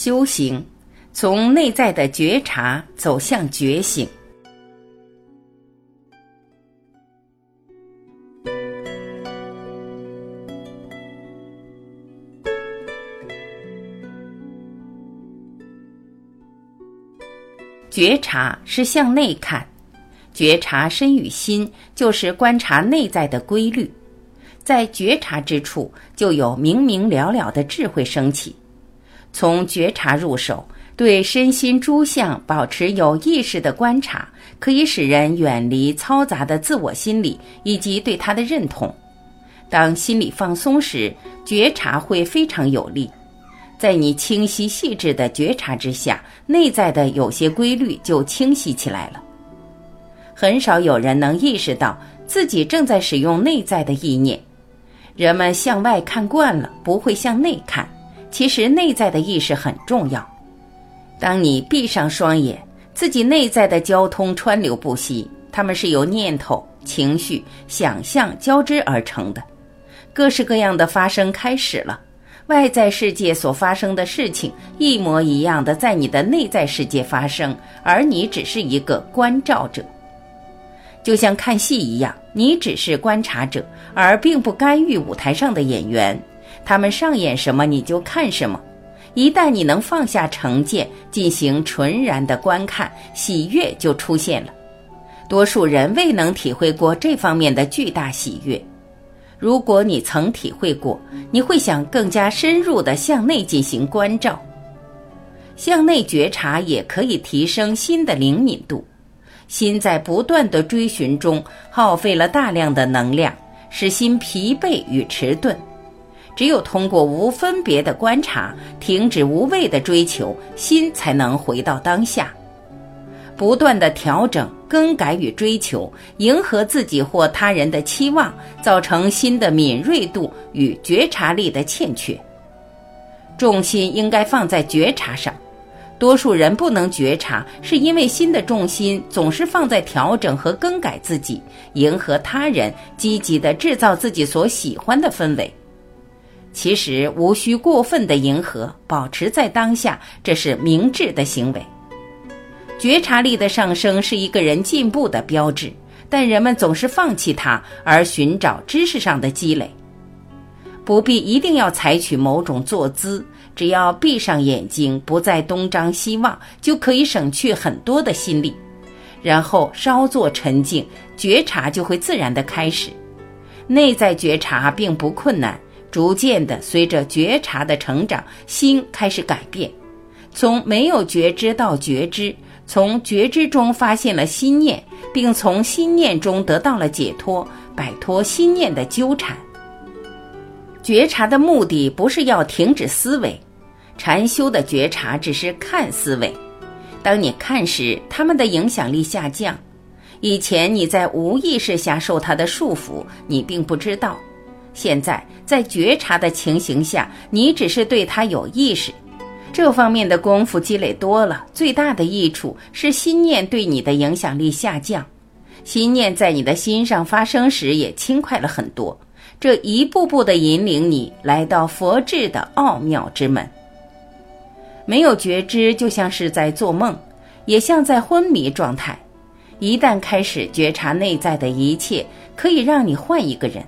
修行，从内在的觉察走向觉醒。觉察是向内看，觉察身与心，就是观察内在的规律。在觉察之处，就有明明了了的智慧升起。从觉察入手，对身心诸相保持有意识的观察，可以使人远离嘈杂的自我心理以及对他的认同。当心理放松时，觉察会非常有力。在你清晰细致的觉察之下，内在的有些规律就清晰起来了。很少有人能意识到自己正在使用内在的意念。人们向外看惯了，不会向内看。其实内在的意识很重要。当你闭上双眼，自己内在的交通川流不息，它们是由念头、情绪、想象交织而成的，各式各样的发生开始了。外在世界所发生的事情一模一样的在你的内在世界发生，而你只是一个观照者，就像看戏一样，你只是观察者，而并不干预舞台上的演员。他们上演什么，你就看什么。一旦你能放下成见，进行纯然的观看，喜悦就出现了。多数人未能体会过这方面的巨大喜悦。如果你曾体会过，你会想更加深入的向内进行关照。向内觉察也可以提升心的灵敏度。心在不断的追寻中耗费了大量的能量，使心疲惫与迟钝。只有通过无分别的观察，停止无谓的追求，心才能回到当下。不断的调整、更改与追求，迎合自己或他人的期望，造成心的敏锐度与觉察力的欠缺。重心应该放在觉察上。多数人不能觉察，是因为心的重心总是放在调整和更改自己，迎合他人，积极的制造自己所喜欢的氛围。其实无需过分的迎合，保持在当下，这是明智的行为。觉察力的上升是一个人进步的标志，但人们总是放弃它，而寻找知识上的积累。不必一定要采取某种坐姿，只要闭上眼睛，不再东张西望，就可以省去很多的心力。然后稍作沉静，觉察就会自然的开始。内在觉察并不困难。逐渐的，随着觉察的成长，心开始改变，从没有觉知到觉知，从觉知中发现了心念，并从心念中得到了解脱，摆脱心念的纠缠。觉察的目的不是要停止思维，禅修的觉察只是看思维。当你看时，他们的影响力下降。以前你在无意识下受他的束缚，你并不知道。现在在觉察的情形下，你只是对它有意识，这方面的功夫积累多了，最大的益处是心念对你的影响力下降，心念在你的心上发生时也轻快了很多。这一步步的引领你来到佛智的奥妙之门。没有觉知，就像是在做梦，也像在昏迷状态。一旦开始觉察内在的一切，可以让你换一个人。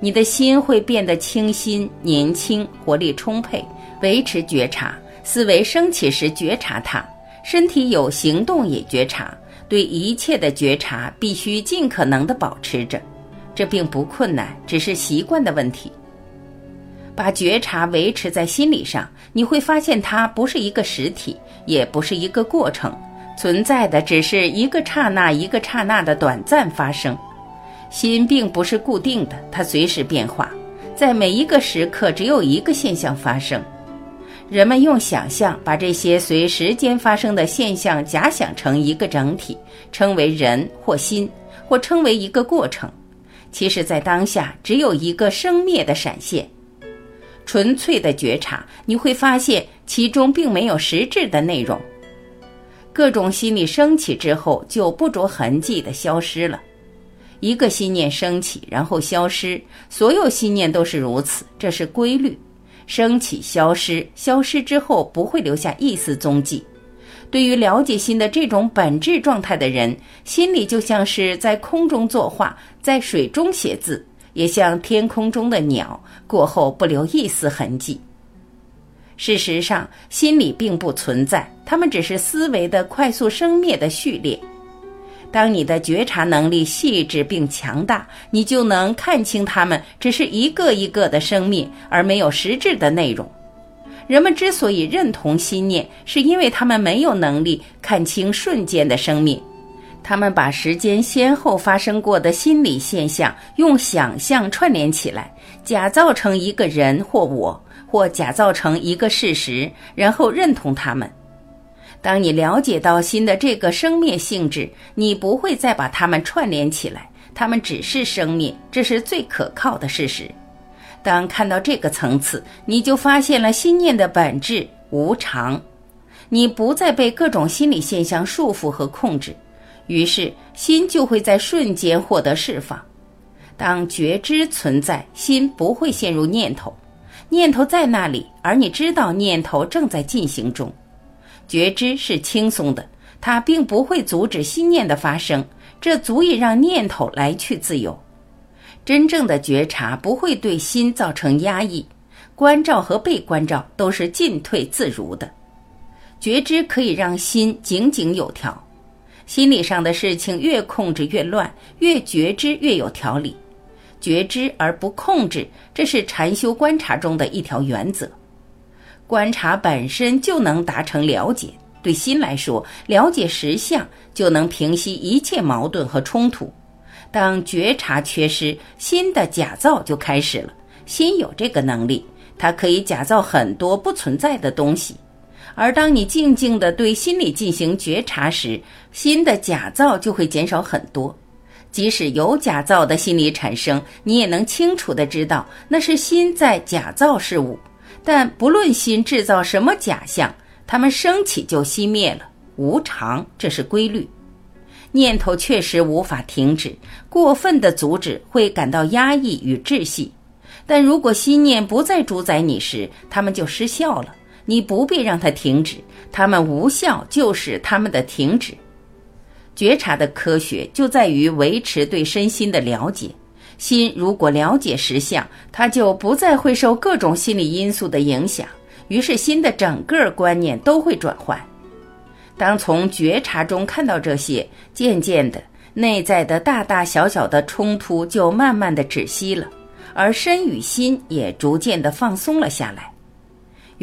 你的心会变得清新、年轻、活力充沛。维持觉察，思维升起时觉察它，身体有行动也觉察。对一切的觉察必须尽可能的保持着，这并不困难，只是习惯的问题。把觉察维持在心理上，你会发现它不是一个实体，也不是一个过程，存在的只是一个刹那一个刹那的短暂发生。心并不是固定的，它随时变化，在每一个时刻只有一个现象发生。人们用想象把这些随时间发生的现象假想成一个整体，称为人或心，或称为一个过程。其实，在当下只有一个生灭的闪现。纯粹的觉察，你会发现其中并没有实质的内容。各种心理升起之后，就不着痕迹地消失了。一个心念升起，然后消失，所有心念都是如此，这是规律。升起消失，消失之后不会留下一丝踪迹。对于了解心的这种本质状态的人，心里就像是在空中作画，在水中写字，也像天空中的鸟，过后不留一丝痕迹。事实上，心理并不存在，它们只是思维的快速生灭的序列。当你的觉察能力细致并强大，你就能看清它们只是一个一个的生命，而没有实质的内容。人们之所以认同心念，是因为他们没有能力看清瞬间的生命。他们把时间先后发生过的心理现象用想象串联起来，假造成一个人或我。或假造成一个事实，然后认同他们。当你了解到心的这个生灭性质，你不会再把它们串联起来，它们只是生灭，这是最可靠的事实。当看到这个层次，你就发现了心念的本质无常，你不再被各种心理现象束缚和控制，于是心就会在瞬间获得释放。当觉知存在，心不会陷入念头。念头在那里，而你知道念头正在进行中。觉知是轻松的，它并不会阻止心念的发生，这足以让念头来去自由。真正的觉察不会对心造成压抑，关照和被关照都是进退自如的。觉知可以让心井井有条，心理上的事情越控制越乱，越觉知越有条理。觉知而不控制，这是禅修观察中的一条原则。观察本身就能达成了解，对心来说，了解实相就能平息一切矛盾和冲突。当觉察缺失，心的假造就开始了。心有这个能力，它可以假造很多不存在的东西。而当你静静地对心理进行觉察时，心的假造就会减少很多。即使有假造的心理产生，你也能清楚的知道那是心在假造事物。但不论心制造什么假象，它们升起就熄灭了，无常，这是规律。念头确实无法停止，过分的阻止会感到压抑与窒息。但如果心念不再主宰你时，它们就失效了。你不必让它停止，它们无效就是它们的停止。觉察的科学就在于维持对身心的了解。心如果了解实相，它就不再会受各种心理因素的影响，于是心的整个观念都会转换。当从觉察中看到这些，渐渐的，内在的大大小小的冲突就慢慢的止息了，而身与心也逐渐的放松了下来。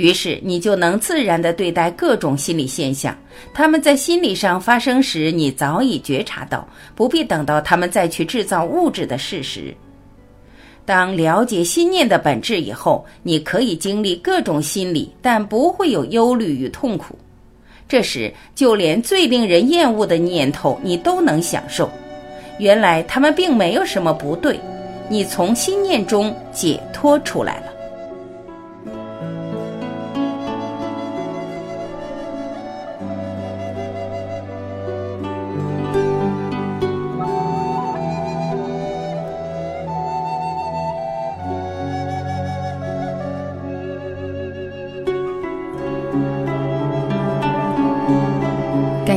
于是你就能自然地对待各种心理现象，他们在心理上发生时，你早已觉察到，不必等到他们再去制造物质的事实。当了解心念的本质以后，你可以经历各种心理，但不会有忧虑与痛苦。这时，就连最令人厌恶的念头，你都能享受。原来他们并没有什么不对，你从心念中解脱出来了。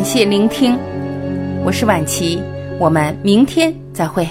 谢聆听，我是晚琪，我们明天再会。